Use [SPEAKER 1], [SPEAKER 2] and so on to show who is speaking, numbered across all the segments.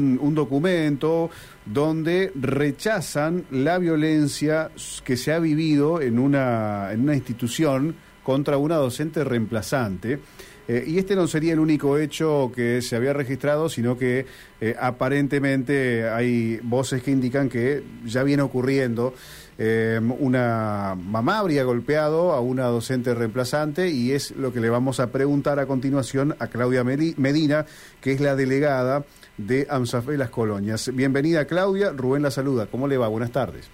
[SPEAKER 1] un documento donde rechazan la violencia que se ha vivido en una, en una institución contra una docente reemplazante. Eh, y este no sería el único hecho que se había registrado, sino que eh, aparentemente hay voces que indican que ya viene ocurriendo. Eh, una mamá habría golpeado a una docente reemplazante y es lo que le vamos a preguntar a continuación a Claudia Medina, que es la delegada de AMSAFE Las Colonias. Bienvenida Claudia, Rubén la saluda. ¿Cómo le va? Buenas tardes.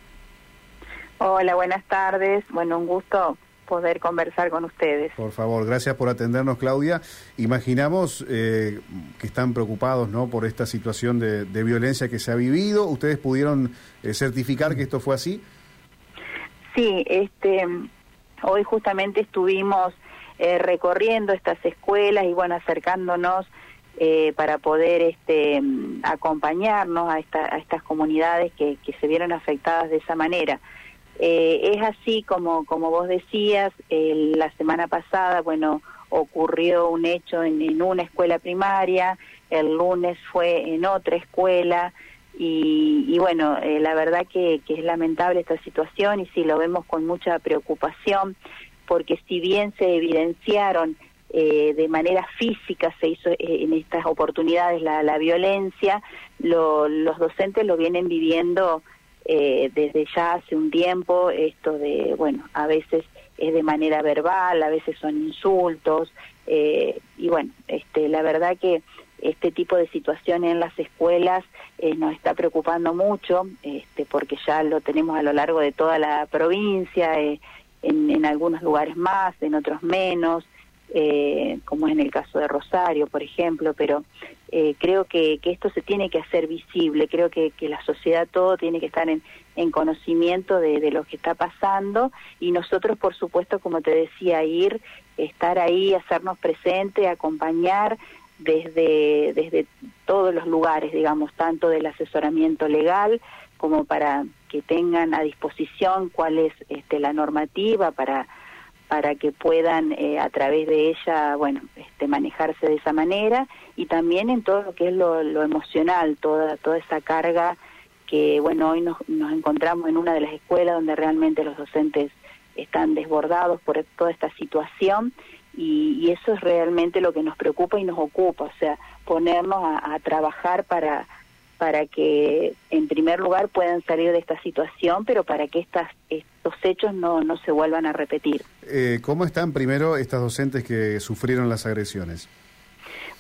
[SPEAKER 2] Hola, buenas tardes. Bueno, un gusto poder conversar con ustedes.
[SPEAKER 1] Por favor, gracias por atendernos, Claudia. Imaginamos eh, que están preocupados ¿no? por esta situación de, violencia que se ha vivido. ¿Ustedes pudieron eh, certificar que esto fue así?
[SPEAKER 2] Sí, este, hoy justamente estuvimos eh, recorriendo estas escuelas y bueno, acercándonos eh, para poder este, acompañarnos a, a estas comunidades que, que, se vieron afectadas de esa manera. Eh, es así como, como vos decías, la semana pasada, bueno, ocurrió un hecho en, una escuela primaria, el lunes fue en otra escuela, y, y bueno, eh, la verdad que, que, es lamentable esta situación y sí lo vemos con mucha preocupación, porque si bien se evidenciaron eh, de manera física se hizo eh, en estas oportunidades la, la violencia, los docentes lo vienen viviendo eh, desde ya hace un tiempo, esto de, bueno, a veces es de manera verbal, a veces son insultos, y bueno, este, la verdad que este tipo de situación en las escuelas nos está preocupando mucho, este, porque ya lo tenemos a lo largo de toda la provincia, en, en algunos lugares más, en otros menos, eh, como es en el caso de Rosario, por ejemplo, pero eh, creo que, que, esto se tiene que hacer visible, creo que, la sociedad todo tiene que estar en, en conocimiento de, de, lo que está pasando y nosotros, por supuesto, como te decía, ir, estar ahí, hacernos presente, acompañar desde, desde todos los lugares, digamos, tanto del asesoramiento legal como para que tengan a disposición cuál es este, la normativa para para que puedan eh, a través de ella, bueno, este, manejarse de esa manera. Y también en todo lo que es lo, emocional, toda, toda esa carga que, bueno, hoy nos, nos encontramos en una de las escuelas donde realmente los docentes están desbordados por toda esta situación y, y eso es realmente lo que nos preocupa y nos ocupa, o sea, ponernos a, a trabajar para para que en primer lugar puedan salir de esta situación, pero para que estas, estos hechos no, no se vuelvan a repetir.
[SPEAKER 1] Eh, ¿Cómo están primero estas docentes que sufrieron las agresiones?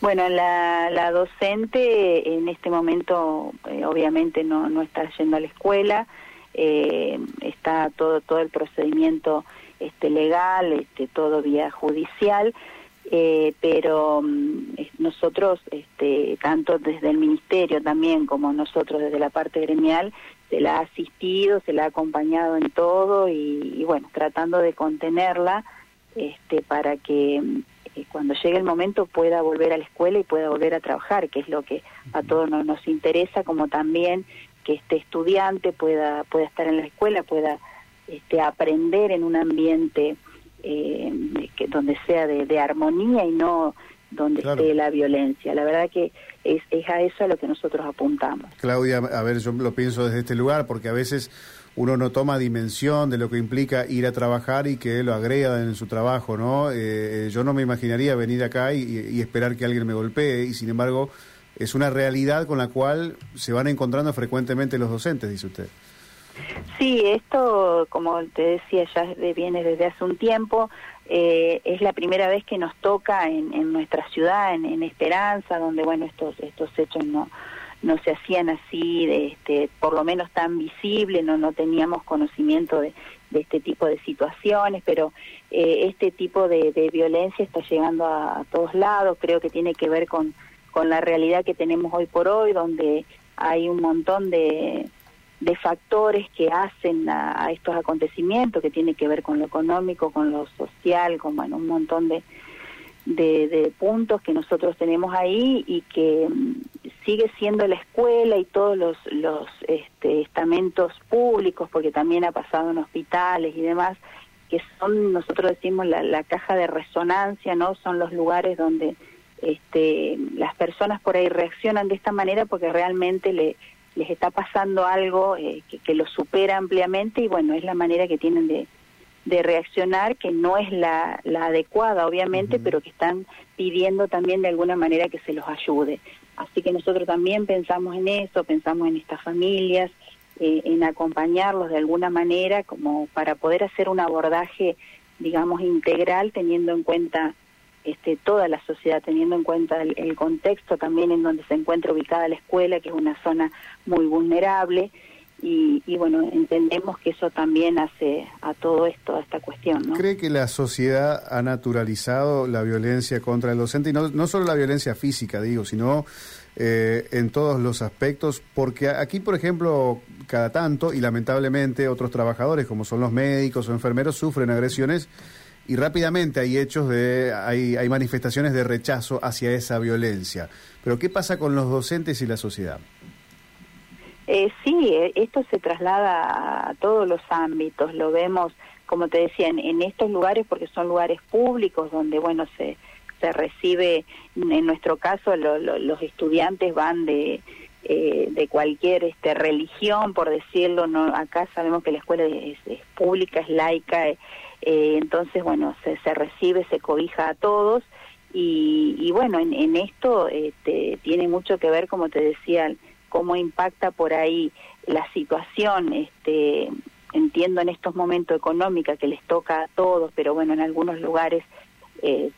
[SPEAKER 2] Bueno, la, la docente en este momento eh, obviamente no, no está yendo a la escuela, eh, está todo, todo el procedimiento este, legal, este, todo vía judicial, eh, pero mm, nosotros, este, tanto desde el Ministerio también como nosotros desde la parte gremial, se la ha asistido, se la ha acompañado en todo y, bueno, tratando de contenerla este, para que mm, eh, cuando llegue el momento pueda volver a la escuela y pueda volver a trabajar, que es lo que a todos nos, nos interesa, como también que este estudiante pueda, pueda estar en la escuela, pueda este, aprender en un ambiente eh, que, donde sea de, armonía y no donde esté la violencia. La verdad que es, es a eso a lo que nosotros apuntamos.
[SPEAKER 1] Claudia, a ver, yo lo pienso desde este lugar porque a veces uno no toma dimensión de lo que implica ir a trabajar y que lo agrega en su trabajo, ¿no? Eh, yo no me imaginaría venir acá y, y, esperar que alguien me golpee y sin embargo es una realidad con la cual se van encontrando frecuentemente los docentes, dice usted.
[SPEAKER 2] Sí, esto, como te decía, ya viene desde hace un tiempo. Eh, es la primera vez que nos toca en, en nuestra ciudad, en, en, Esperanza, donde bueno estos estos hechos no no se hacían así, de este, por lo menos tan visible, no no teníamos conocimiento de, de este tipo de situaciones, pero eh, este tipo de, de, violencia está llegando a, a todos lados. Creo que tiene que ver con con la realidad que tenemos hoy por hoy, donde hay un montón de de factores que hacen a, estos acontecimientos, que tiene que ver con lo económico, con lo social, con bueno, un montón de, de, puntos que nosotros tenemos ahí y que mm, sigue siendo la escuela y todos los, los este, estamentos públicos, porque también ha pasado en hospitales y demás, que son, nosotros decimos, la, la caja de resonancia, ¿no? Son los lugares donde este, las personas por ahí reaccionan de esta manera porque realmente le, les está pasando algo eh, que, que los supera ampliamente y bueno, es la manera que tienen de, de reaccionar que no es la, la adecuada, obviamente, pero que están pidiendo también de alguna manera que se los ayude. Así que nosotros también pensamos en eso, pensamos en estas familias, eh, en acompañarlos de alguna manera como para poder hacer un abordaje, digamos, integral, teniendo en cuenta este, toda la sociedad, teniendo en cuenta el contexto también en donde se encuentra ubicada la escuela, que es una zona muy vulnerable y, bueno, entendemos que eso también hace a todo esto, a esta cuestión.
[SPEAKER 1] ¿Cree que la sociedad ha naturalizado la violencia contra el docente? Y no, no solo la violencia física, digo, sino eh, en todos los aspectos, porque aquí, por ejemplo, cada tanto, y lamentablemente otros trabajadores, como son los médicos o enfermeros, sufren agresiones y rápidamente hay hechos de, hay, hay manifestaciones de rechazo hacia esa violencia. Pero ¿qué pasa con los docentes y la sociedad?
[SPEAKER 2] Eh, sí, eh, esto se traslada a todos los ámbitos, lo vemos, como te decía, en, estos lugares porque son lugares públicos donde, bueno, se, se recibe, en nuestro caso, los estudiantes van de, eh, de cualquier este, religión, por decirlo, no acá sabemos que la escuela es, pública, es laica, eh, entonces, bueno, se, se recibe, se cobija a todos. Y, y bueno, en, en esto este, tiene mucho que ver, como te decía, cómo impacta por ahí la situación, este, entiendo en estos momentos económica que les toca a todos, pero bueno, en algunos lugares es,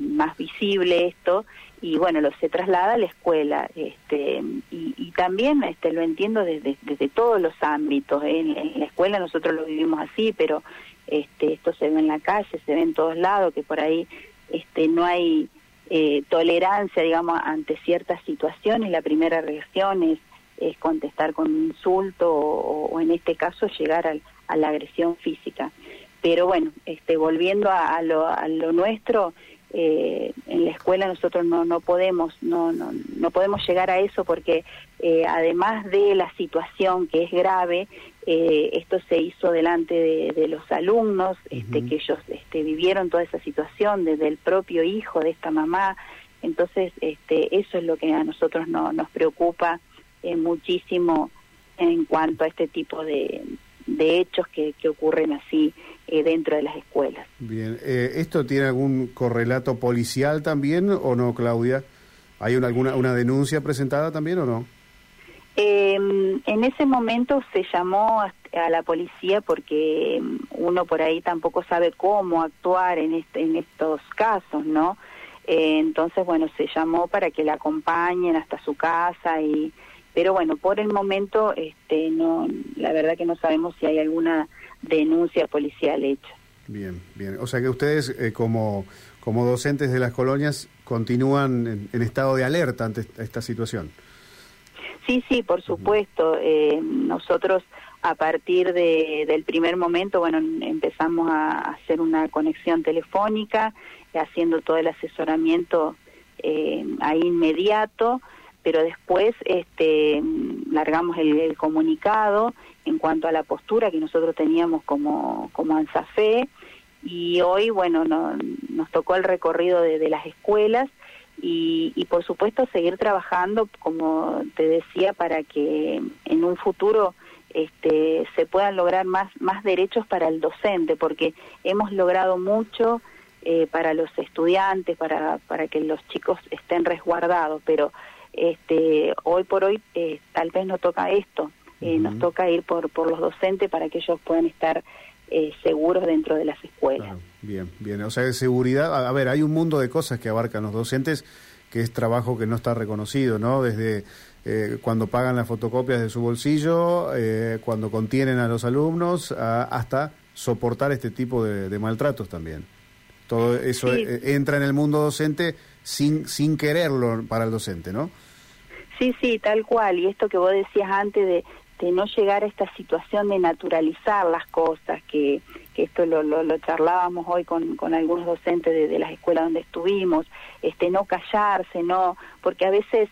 [SPEAKER 2] más visible esto y bueno, lo se traslada a la escuela este, y, también este, lo entiendo desde, desde todos los ámbitos. En, en, la escuela nosotros lo vivimos así, pero este, esto se ve en la calle, se ve en todos lados, que por ahí este, no hay eh, tolerancia, digamos, ante ciertas situaciones. La primera reacción es, es contestar con un insulto o, en este caso llegar al, a la agresión física. Pero bueno, este, volviendo a, lo, a lo nuestro, eh, en la escuela nosotros no, no podemos no, no, no podemos llegar a eso porque eh, además de la situación que es grave eh, esto se hizo delante de, los alumnos este, que ellos este, vivieron toda esa situación desde el propio hijo de esta mamá entonces este, eso es lo que a nosotros no, nos preocupa muchísimo en cuanto a este tipo de, de hechos que, que ocurren así eh, dentro de las escuelas.
[SPEAKER 1] Bien, eh, ¿esto tiene algún correlato policial también o no, Claudia? ¿Hay una, alguna una denuncia presentada también o no?
[SPEAKER 2] Em, en ese momento se llamó a la policía porque em, uno por ahí tampoco sabe cómo actuar en, este, en estos casos, ¿no? Eh, entonces, bueno, se llamó para que la acompañen hasta su casa y pero bueno, por el momento este no la verdad que no sabemos si hay alguna denuncia policial hecha.
[SPEAKER 1] Bien, bien. O sea que ustedes eh, como, como docentes de las colonias continúan en, estado de alerta ante esta situación.
[SPEAKER 2] Sí, sí, por supuesto. Eh, nosotros a partir de, del primer momento, bueno, empezamos a hacer una conexión telefónica, haciendo todo el asesoramiento eh, ahí inmediato, pero después este, largamos el comunicado en cuanto a la postura que nosotros teníamos como, como ANSAFE y hoy, bueno, nos tocó el recorrido de, las escuelas y, y, por supuesto seguir trabajando, como te decía, para que en un futuro este, se puedan lograr más, más derechos para el docente, porque hemos logrado mucho eh, para los estudiantes, para, para que los chicos estén resguardados, pero este, hoy por hoy eh, tal vez no toca esto, eh, nos toca ir por, por los docentes para que ellos puedan estar eh, seguros dentro de las escuelas.
[SPEAKER 1] bien, bien. O sea, de seguridad, a, ver, hay un mundo de cosas que abarcan los docentes que es trabajo que no está reconocido, ¿no? Desde eh, cuando pagan las fotocopias de su bolsillo, cuando contienen a los alumnos, hasta soportar este tipo de, maltratos también. Todo eso entra en el mundo docente sin, sin quererlo para el docente, ¿no?
[SPEAKER 2] Sí, sí, tal cual. Y esto que vos decías antes de, de no llegar a esta situación de naturalizar las cosas, que, que esto lo, lo, charlábamos hoy con, con algunos docentes de, las escuelas donde estuvimos, este no callarse, no, porque a veces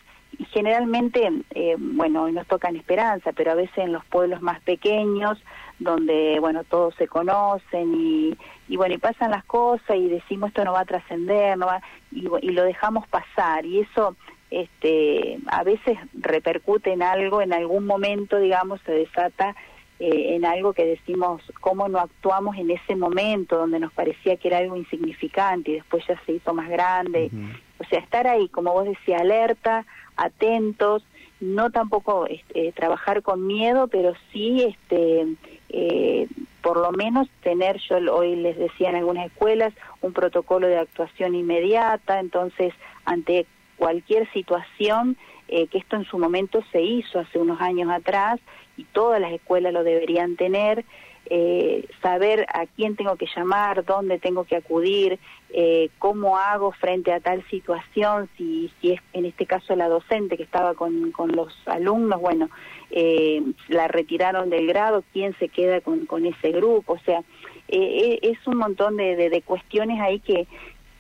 [SPEAKER 2] generalmente, eh, bueno, hoy nos toca en Esperanza, pero a veces en los pueblos más pequeños, donde, bueno, todos se conocen y, y bueno, y pasan las cosas y decimos esto no va a trascender, no va, y, y lo dejamos pasar. Y eso este, a veces repercute en algo, en algún momento, digamos, se desata eh, en algo que decimos cómo no actuamos en ese momento donde nos parecía que era algo insignificante y después ya se hizo más grande. O sea, estar ahí, como vos decías, alerta, atentos, no tampoco este, trabajar con miedo, pero sí este, eh, por lo menos tener, yo hoy les decía en algunas escuelas, un protocolo de actuación inmediata, entonces ante cualquier situación, eh, que esto en su momento se hizo hace unos años atrás y todas las escuelas lo deberían tener, eh, saber a quién tengo que llamar, dónde tengo que acudir, eh, cómo hago frente a tal situación, si, si es en este caso la docente que estaba con, con los alumnos, bueno, eh, la retiraron del grado, quién se queda con, con ese grupo, o sea, eh, es un montón de, de cuestiones ahí que,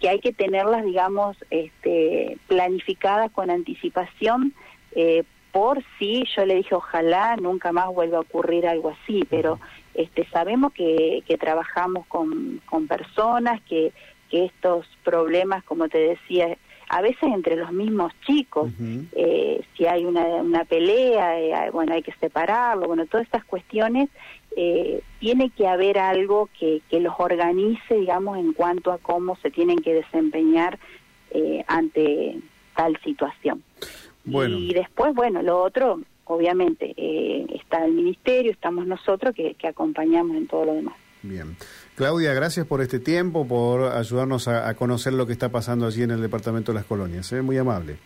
[SPEAKER 2] que hay que tenerlas, digamos, este, planificadas con anticipación, eh, por si yo le dije, ojalá nunca más vuelva a ocurrir algo así, pero este, sabemos que, que trabajamos con, con personas, que, que estos problemas, como te decía, a veces entre los mismos chicos, eh, si hay una, una pelea, eh, bueno, hay que separarlo, bueno, todas estas cuestiones, eh, tiene que haber algo que, que los organice, digamos, en cuanto a cómo se tienen que desempeñar eh, ante tal situación. Bueno. Y después, bueno, lo otro, obviamente, eh, está el ministerio, estamos nosotros que, que acompañamos en todo lo demás.
[SPEAKER 1] Bien. Claudia, gracias por este tiempo, por ayudarnos a, a, conocer lo que está pasando allí en el Departamento de las Colonias. ¿eh? Muy amable.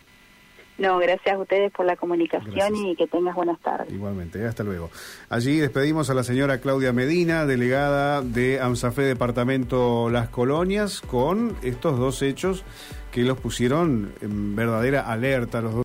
[SPEAKER 2] No, gracias a ustedes por la comunicación gracias. y que tengas buenas tardes.
[SPEAKER 1] Igualmente, hasta luego. Allí despedimos a la señora Claudia Medina, delegada de AMSAFE Departamento Las Colonias, con estos dos hechos que los pusieron en verdadera alerta los dos.